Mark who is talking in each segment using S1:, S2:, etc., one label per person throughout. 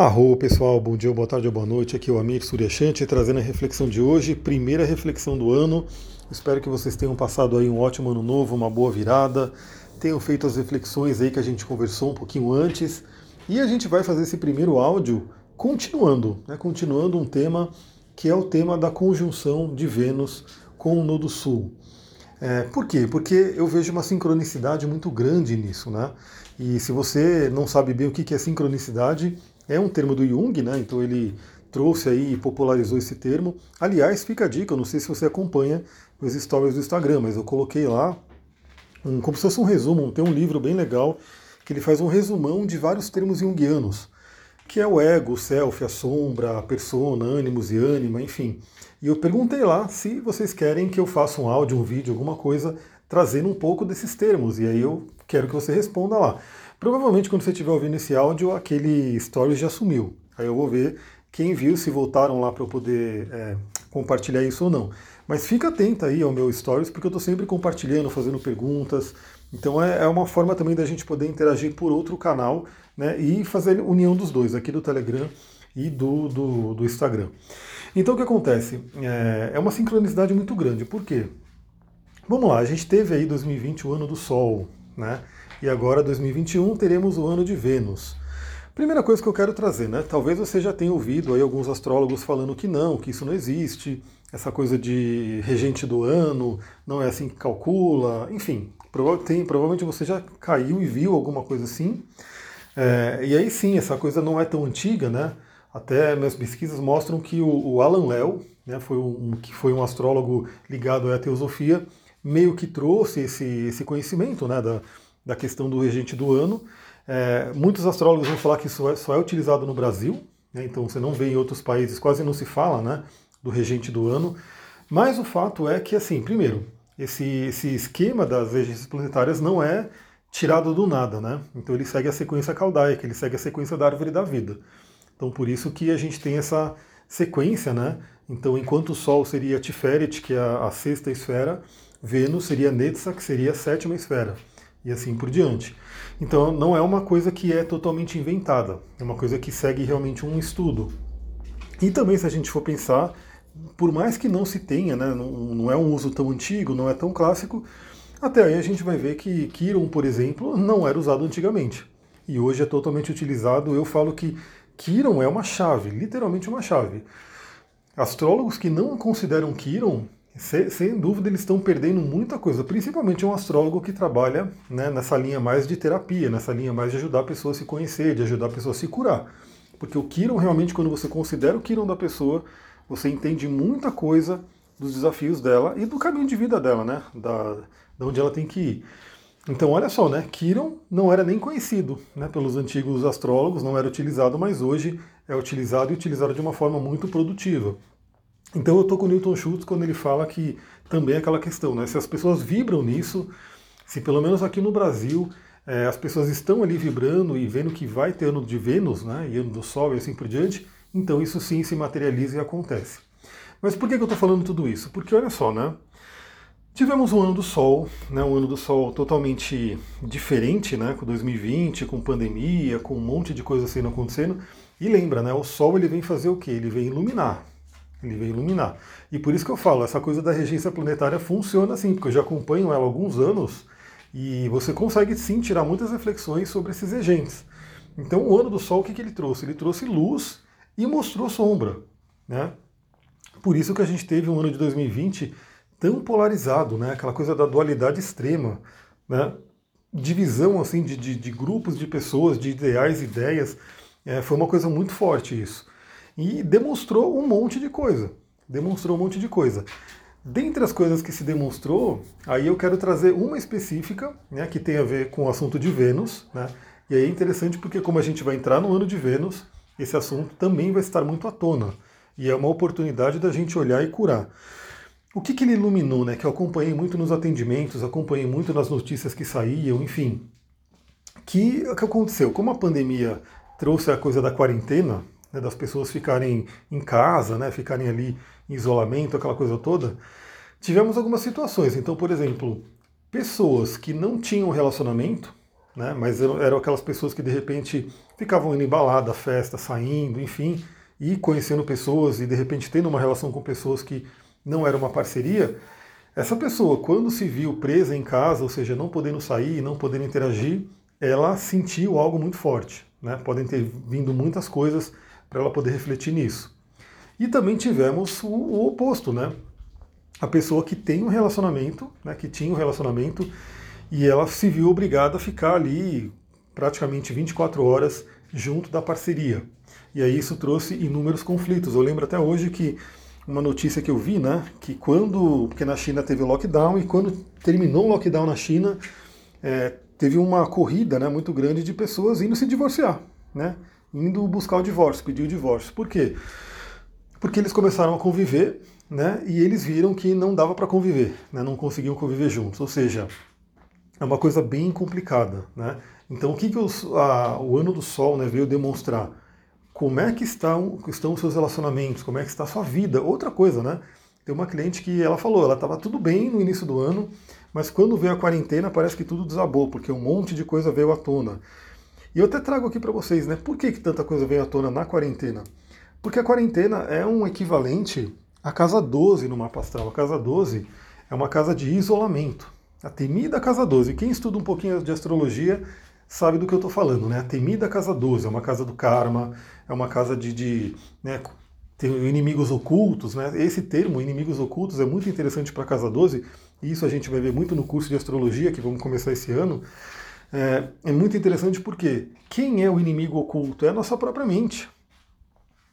S1: Arro pessoal, bom dia, boa tarde ou boa noite. Aqui é o Amir Suryashanti trazendo a reflexão de hoje, primeira reflexão do ano. Espero que vocês tenham passado aí um ótimo ano novo, uma boa virada, tenham feito as reflexões aí que a gente conversou um pouquinho antes. E a gente vai fazer esse primeiro áudio continuando, né, continuando um tema que é o tema da conjunção de Vênus com o Nodo Sul. É, por quê? Porque eu vejo uma sincronicidade muito grande nisso, né? E se você não sabe bem o que é sincronicidade, é um termo do Jung, né? Então ele trouxe aí e popularizou esse termo. Aliás, fica a dica, eu não sei se você acompanha os stories do Instagram, mas eu coloquei lá um, como se fosse um resumo, tem um livro bem legal que ele faz um resumão de vários termos junguianos, que é o ego, o self, a sombra, a persona, ânimos e ânima, enfim. E eu perguntei lá se vocês querem que eu faça um áudio, um vídeo, alguma coisa trazendo um pouco desses termos. E aí eu quero que você responda lá. Provavelmente quando você estiver ouvindo esse áudio, aquele stories já sumiu. Aí eu vou ver quem viu, se voltaram lá para eu poder é, compartilhar isso ou não. Mas fica atento aí ao meu stories, porque eu estou sempre compartilhando, fazendo perguntas. Então é, é, uma forma também da gente poder interagir por outro canal né, e fazer união dos dois, aqui do Telegram e do, do, do Instagram. Então o que acontece? É, é uma sincronicidade muito grande. Por quê? Vamos lá, a gente teve aí 2020 o ano do Sol, né? E agora, 2021, teremos o ano de Vênus. Primeira coisa que eu quero trazer, né? Talvez você já tenha ouvido aí alguns astrólogos falando que não, que isso não existe, essa coisa de regente do ano, não é assim que calcula, enfim, tem, provavelmente você já caiu e viu alguma coisa assim. É, e aí sim, essa coisa não é tão antiga, né? Até minhas pesquisas mostram que o, o Alan Léo, né, foi um, que foi um astrólogo ligado à teosofia, meio que trouxe esse, esse conhecimento né, da, da questão do regente do ano. É, muitos astrólogos vão falar que isso é, só é utilizado no Brasil, né, então você não vê em outros países, quase não se fala né, do regente do ano. Mas o fato é que, assim, primeiro, esse, esse esquema das regências planetárias não é tirado do nada, né? Então ele segue a sequência caldaica, ele segue a sequência da árvore da vida. Então por isso que a gente tem essa sequência, né? Então enquanto o Sol seria Tiferet, que é a, a sexta esfera, Vênus seria Netza, que seria a sétima esfera e assim por diante. Então não é uma coisa que é totalmente inventada, é uma coisa que segue realmente um estudo. E também se a gente for pensar, por mais que não se tenha, né, não, não é um uso tão antigo, não é tão clássico, até aí a gente vai ver que Kiron, por exemplo, não era usado antigamente. E hoje é totalmente utilizado. Eu falo que Kiron é uma chave, literalmente uma chave. Astrólogos que não consideram Kiron sem dúvida, eles estão perdendo muita coisa, principalmente um astrólogo que trabalha né, nessa linha mais de terapia, nessa linha mais de ajudar a pessoa a se conhecer, de ajudar a pessoa a se curar. Porque o Kiron, realmente, quando você considera o Kiron da pessoa, você entende muita coisa dos desafios dela e do caminho de vida dela, né? Da, da onde ela tem que ir. Então, olha só, né? Kiron não era nem conhecido né, pelos antigos astrólogos, não era utilizado, mas hoje é utilizado e utilizado de uma forma muito produtiva. Então eu estou com o Newton Schultz quando ele fala que também é aquela questão, né? Se as pessoas vibram nisso, se pelo menos aqui no Brasil é, as pessoas estão ali vibrando e vendo que vai ter ano de Vênus, né? E ano do Sol e assim por diante, então isso sim se materializa e acontece. Mas por que, que eu estou falando tudo isso? Porque olha só, né? Tivemos um ano do Sol, né, um ano do Sol totalmente diferente, né, com 2020, com pandemia, com um monte de coisa sendo acontecendo. E lembra, né, o Sol ele vem fazer o quê? Ele vem iluminar. Ele veio iluminar. E por isso que eu falo, essa coisa da regência planetária funciona assim, porque eu já acompanho ela há alguns anos e você consegue sim tirar muitas reflexões sobre esses regentes. Então o ano do Sol, o que, que ele trouxe? Ele trouxe luz e mostrou sombra. Né? Por isso que a gente teve um ano de 2020 tão polarizado, né? aquela coisa da dualidade extrema, né? divisão assim de, de, de grupos de pessoas, de ideais, ideias. É, foi uma coisa muito forte isso e demonstrou um monte de coisa. Demonstrou um monte de coisa. Dentre as coisas que se demonstrou, aí eu quero trazer uma específica, né, que tem a ver com o assunto de Vênus, né, e aí é interessante porque como a gente vai entrar no ano de Vênus, esse assunto também vai estar muito à tona, e é uma oportunidade da gente olhar e curar. O que, que ele iluminou, né, que eu acompanhei muito nos atendimentos, acompanhei muito nas notícias que saíam, enfim, que o que aconteceu? Como a pandemia trouxe a coisa da quarentena, né, das pessoas ficarem em casa, né, ficarem ali em isolamento, aquela coisa toda, tivemos algumas situações. Então, por exemplo, pessoas que não tinham relacionamento, né, mas eram, aquelas pessoas que de repente ficavam indo em balada, festa, saindo, enfim, e conhecendo pessoas e de repente tendo uma relação com pessoas que não era uma parceria, essa pessoa, quando se viu presa em casa, ou seja, não podendo sair, não podendo interagir, ela sentiu algo muito forte. Né? Podem ter vindo muitas coisas para ela poder refletir nisso. E também tivemos o, o, oposto, né? A pessoa que tem um relacionamento, né, que tinha um relacionamento, e ela se viu obrigada a ficar ali praticamente 24 horas junto da parceria. E aí isso trouxe inúmeros conflitos. Eu lembro até hoje que uma notícia que eu vi, né, que quando, porque na China teve o lockdown e quando terminou o lockdown na China, é, teve uma corrida né, muito grande de pessoas indo se divorciar, né? Indo buscar o divórcio, pedir o divórcio. Por quê? Porque eles começaram a conviver, né? E eles viram que não dava para conviver, né? Não conseguiam conviver juntos. Ou seja, é uma coisa bem complicada, né? Então, o que, que os, a, o ano do Sol né, veio demonstrar? Como é que estão, estão os seus relacionamentos? Como é que está a sua vida? Outra coisa, né? Tem uma cliente que ela falou, ela estava tudo bem no início do ano, mas quando veio a quarentena parece que tudo desabou, porque um monte de coisa veio à tona. E eu até trago aqui para vocês, né? Por que, que tanta coisa veio à tona na quarentena? Porque a quarentena é um equivalente à casa 12 no mapa astral. A casa 12 é uma casa de isolamento. A temida casa 12. Quem estuda um pouquinho de astrologia sabe do que eu estou falando, né? A temida casa 12 é uma casa do karma, é uma casa de, de né, tem inimigos ocultos, né? Esse termo, inimigos ocultos, é muito interessante para a casa 12, e isso a gente vai ver muito no curso de astrologia que vamos começar esse ano. É, é muito interessante porque quem é o inimigo oculto? É a nossa própria mente.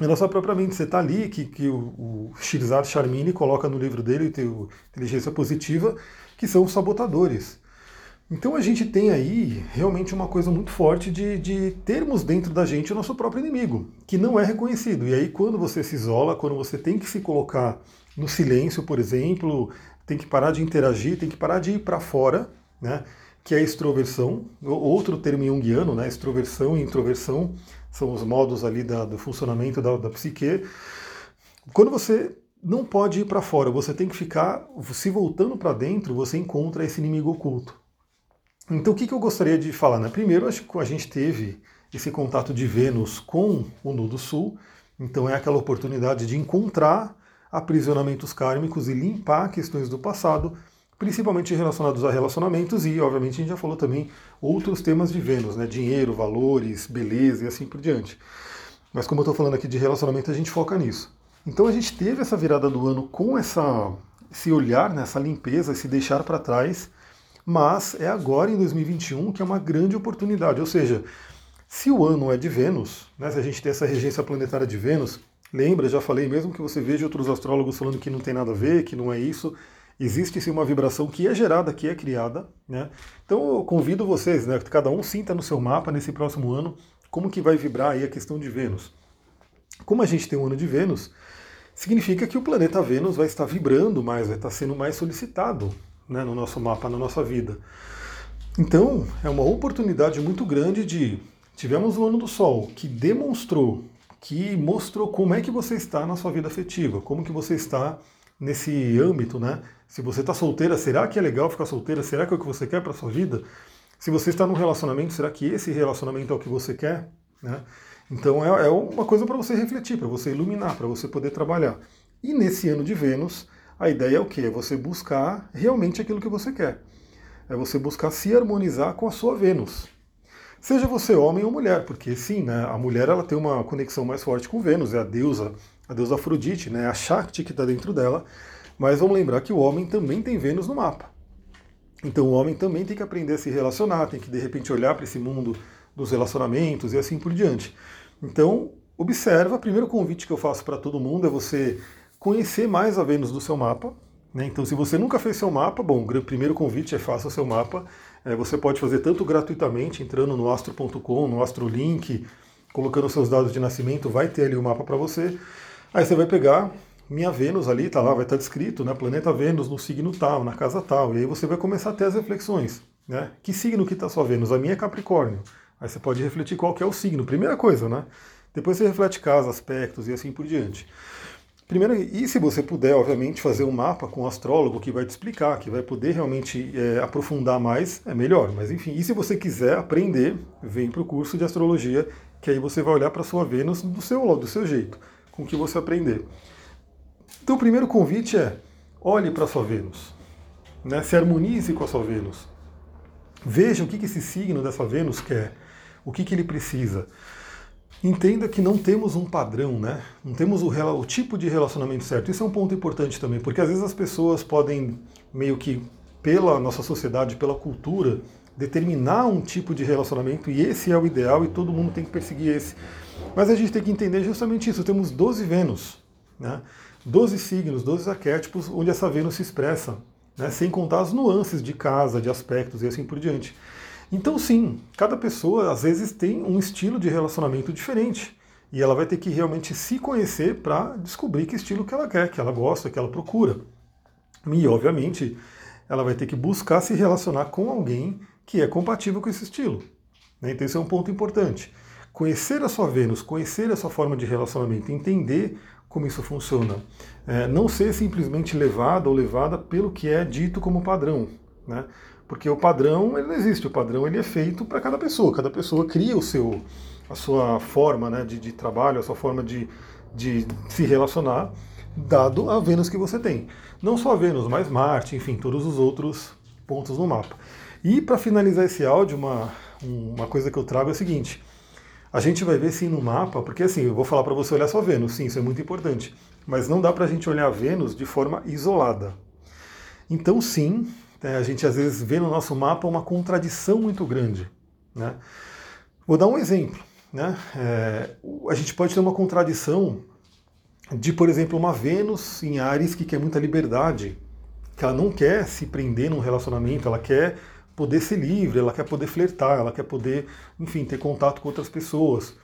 S1: É a nossa própria mente. Você está ali, que, que o, o Shirzad Charmini coloca no livro dele, o Inteligência Positiva, que são os sabotadores. Então a gente tem aí realmente uma coisa muito forte de, de, termos dentro da gente o nosso próprio inimigo, que não é reconhecido. E aí quando você se isola, quando você tem que se colocar no silêncio, por exemplo, tem que parar de interagir, tem que parar de ir para fora, né? Que é a extroversão, outro termo junguiano, né? Extroversão e introversão são os modos ali da, do funcionamento da, da psique. Quando você não pode ir para fora, você tem que ficar se voltando para dentro, você encontra esse inimigo oculto. Então, o que, que eu gostaria de falar? Né? Primeiro, acho que a gente teve esse contato de Vênus com o Nudo Sul, então é aquela oportunidade de encontrar aprisionamentos kármicos e limpar questões do passado, principalmente relacionados a relacionamentos e, obviamente, a gente já falou também outros temas de Vênus, né? dinheiro, valores, beleza e assim por diante. Mas como eu estou falando aqui de relacionamento, a gente foca nisso. Então a gente teve essa virada do ano com essa, esse olhar, né? essa limpeza, esse deixar para trás mas é agora em 2021 que é uma grande oportunidade. Ou seja, se o ano é de Vênus, né, se a gente tem essa regência planetária de Vênus, lembra, já falei, mesmo que você veja outros astrólogos falando que não tem nada a ver, que não é isso, existe sim uma vibração que é gerada, que é criada. Né? Então eu convido vocês, né, que cada um sinta no seu mapa nesse próximo ano como que vai vibrar aí a questão de Vênus. Como a gente tem um ano de Vênus, significa que o planeta Vênus vai estar vibrando mais, vai estar sendo mais solicitado né, no nosso mapa, na nossa vida. Então, é uma oportunidade muito grande de. Tivemos o ano do Sol, que demonstrou, que mostrou como é que você está na sua vida afetiva, como que você está nesse âmbito, né? Se você está solteira, será que é legal ficar solteira? Será que é o que você quer para sua vida? Se você está num relacionamento, será que esse relacionamento é o que você quer? Né? Então é, é uma coisa para você refletir, para você iluminar, para você poder trabalhar. E nesse ano de Vênus, a ideia é o quê? É você buscar realmente aquilo que você quer. É você buscar se harmonizar com a sua Vênus. Seja você homem ou mulher, porque sim, né, a mulher ela tem uma conexão mais forte com Vênus, é a deusa, a deusa Afrodite, né, a Shakti que está dentro dela. Mas vamos lembrar que o homem também tem Vênus no mapa. Então o homem também tem que aprender a se relacionar, tem que de repente olhar para esse mundo dos relacionamentos e assim por diante. Então, observa, o primeiro convite que eu faço para todo mundo é você conhecer mais a Vênus do seu mapa. Né? Então, se você nunca fez seu mapa, bom, o primeiro convite é faça o seu mapa. É, você pode fazer tanto gratuitamente, entrando no astro.com, no Astrolink, colocando seus dados de nascimento, vai ter ali o mapa para você. Aí você vai pegar minha Vênus ali, tá lá, vai estar descrito, né? Planeta Vênus no signo tal, na casa tal. E aí você vai começar a ter as reflexões. Né? Que signo que está sua Vênus? A minha é Capricórnio. Aí você pode refletir qual que é o signo. Primeira coisa, né? Depois você reflete casa, aspectos e assim por diante. Primeiro, e se você puder, obviamente, fazer um mapa com um astrólogo que vai te explicar, que vai poder realmente é, aprofundar mais, é melhor. Mas enfim, e se você quiser aprender, vem para o curso de astrologia, que aí você vai olhar para sua Vênus do seu, do seu jeito, com o que você aprender. Então, o primeiro convite é olhe para a sua Vênus, né? se harmonize com a sua Vênus. Veja o que, que esse signo dessa Vênus quer, o que, que ele precisa. Entenda que não temos um padrão, né? Não temos o, o, tipo de relacionamento certo. Isso é um ponto importante também, porque às vezes as pessoas podem, meio que pela nossa sociedade, pela cultura, determinar um tipo de relacionamento e esse é o ideal e todo mundo tem que perseguir esse. Mas a gente tem que entender justamente isso. Temos 12 Vênus, né? 12 signos, 12 arquétipos onde essa Vênus se expressa, né? sem contar as nuances de casa, de aspectos e assim por diante. Então, sim, cada pessoa às vezes tem um estilo de relacionamento diferente. E ela vai ter que realmente se conhecer para descobrir que estilo que ela quer, que ela gosta, que ela procura. E, obviamente, ela vai ter que buscar se relacionar com alguém que é compatível com esse estilo. Né? Então, esse é um ponto importante. Conhecer a sua Vênus, conhecer a sua forma de relacionamento, entender como isso funciona. É, não ser simplesmente levado ou levada pelo que é dito como padrão. Né? Porque o padrão ele não existe, o padrão ele é feito para cada pessoa, cada pessoa cria o seu, a sua forma né, de, de trabalho, a sua forma de, de se relacionar, dado a Vênus que você tem. Não só a Vênus, mas Marte, enfim, todos os outros pontos no mapa. E para finalizar esse áudio, uma, uma coisa que eu trago é o seguinte: a gente vai ver sim no mapa, porque assim, eu vou falar para você olhar só Vênus, sim, isso é muito importante, mas não dá para a gente olhar Vênus de forma isolada. Então, sim, é, a gente às vezes vê no nosso mapa uma contradição muito grande. Né? Vou dar um exemplo. Né? É, a gente pode ter uma contradição de, por exemplo, uma Vênus em Ares que quer muita liberdade, que ela não quer se prender num relacionamento, ela quer poder ser livre, ela quer poder flertar, ela quer poder, enfim, ter contato com outras pessoas.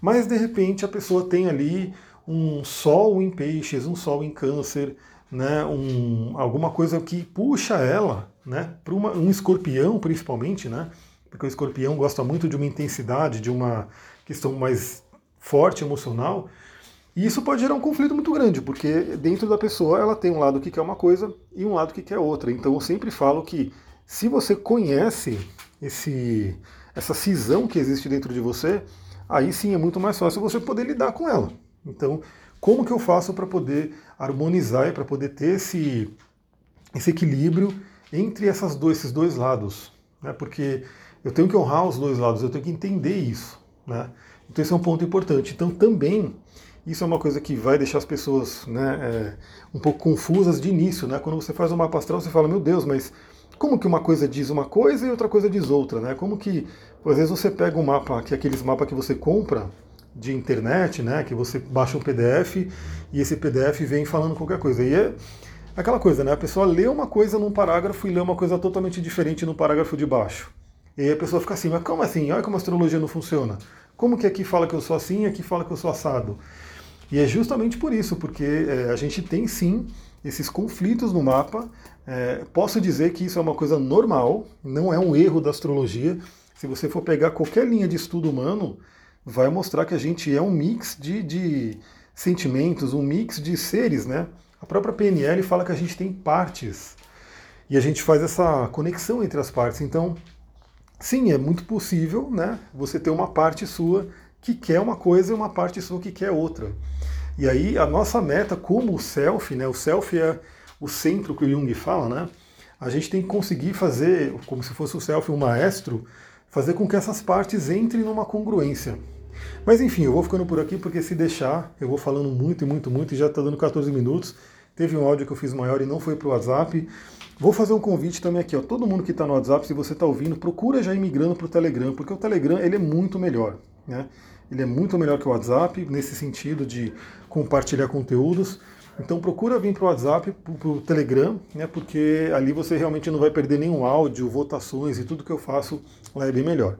S1: Mas de repente a pessoa tem ali um sol em peixes, um sol em câncer, né, um, alguma coisa que puxa ela, né, para um escorpião principalmente, né, porque o escorpião gosta muito de uma intensidade, de uma questão mais forte emocional, e isso pode gerar um conflito muito grande, porque dentro da pessoa ela tem um lado que quer uma coisa e um lado que quer outra. Então eu sempre falo que se você conhece esse, essa cisão que existe dentro de você, aí sim é muito mais fácil você poder lidar com ela. Então, como que eu faço para poder harmonizar e para poder ter esse, esse equilíbrio entre essas dois, esses dois lados? Né? Porque eu tenho que honrar os dois lados, eu tenho que entender isso. Né? Então esse é um ponto importante. Então também isso é uma coisa que vai deixar as pessoas né, é, um pouco confusas de início. Né? Quando você faz um mapa astral, você fala, meu Deus, mas como que uma coisa diz uma coisa e outra coisa diz outra? Né? Como que, às vezes você pega um mapa, que é aqueles mapas que você compra, de internet, né, que você baixa um PDF e esse PDF vem falando qualquer coisa. E é aquela coisa, né, a pessoa lê uma coisa num parágrafo e lê uma coisa totalmente diferente no parágrafo de baixo. E aí a pessoa fica assim, mas como assim? Olha como a astrologia não funciona. Como que aqui fala que eu sou assim e aqui fala que eu sou assado? E é justamente por isso, porque é, a gente tem sim esses conflitos no mapa. É, posso dizer que isso é uma coisa normal, não é um erro da astrologia. Se você for pegar qualquer linha de estudo humano, vai mostrar que a gente é um mix de, de sentimentos, um mix de seres, né? A própria PNL fala que a gente tem partes e a gente faz essa conexão entre as partes. Então, sim, é muito possível, né? Você ter uma parte sua que quer uma coisa e uma parte sua que quer outra. E aí a nossa meta como o self, né? O self é o centro que o Jung fala, né? A gente tem que conseguir fazer, como se fosse o self um maestro, fazer com que essas partes entrem numa congruência. Mas enfim, eu vou ficando por aqui porque se deixar, eu vou falando muito e muito, muito e já está dando 14 minutos. Teve um áudio que eu fiz maior e não foi para o WhatsApp. Vou fazer um convite também aqui, ó. Todo mundo que está no WhatsApp, se você está ouvindo, procura já ir migrando para o Telegram, porque o Telegram ele é muito melhor. Né? Ele é muito melhor que o WhatsApp nesse sentido de compartilhar conteúdos. Então procura vir para o WhatsApp, para o Telegram, né, porque ali você realmente não vai perder nenhum áudio, votações e tudo que eu faço lá é bem melhor.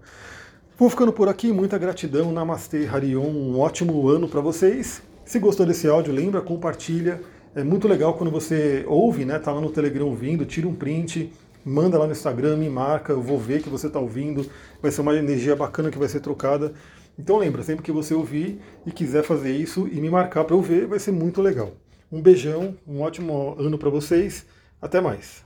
S1: Vou ficando por aqui, muita gratidão, Namastê, Harion, um ótimo ano para vocês. Se gostou desse áudio, lembra, compartilha. É muito legal quando você ouve, né, tá lá no Telegram ouvindo, tira um print, manda lá no Instagram, me marca, eu vou ver que você está ouvindo. Vai ser uma energia bacana que vai ser trocada. Então lembra, sempre que você ouvir e quiser fazer isso e me marcar para eu ver, vai ser muito legal. Um beijão, um ótimo ano para vocês. Até mais.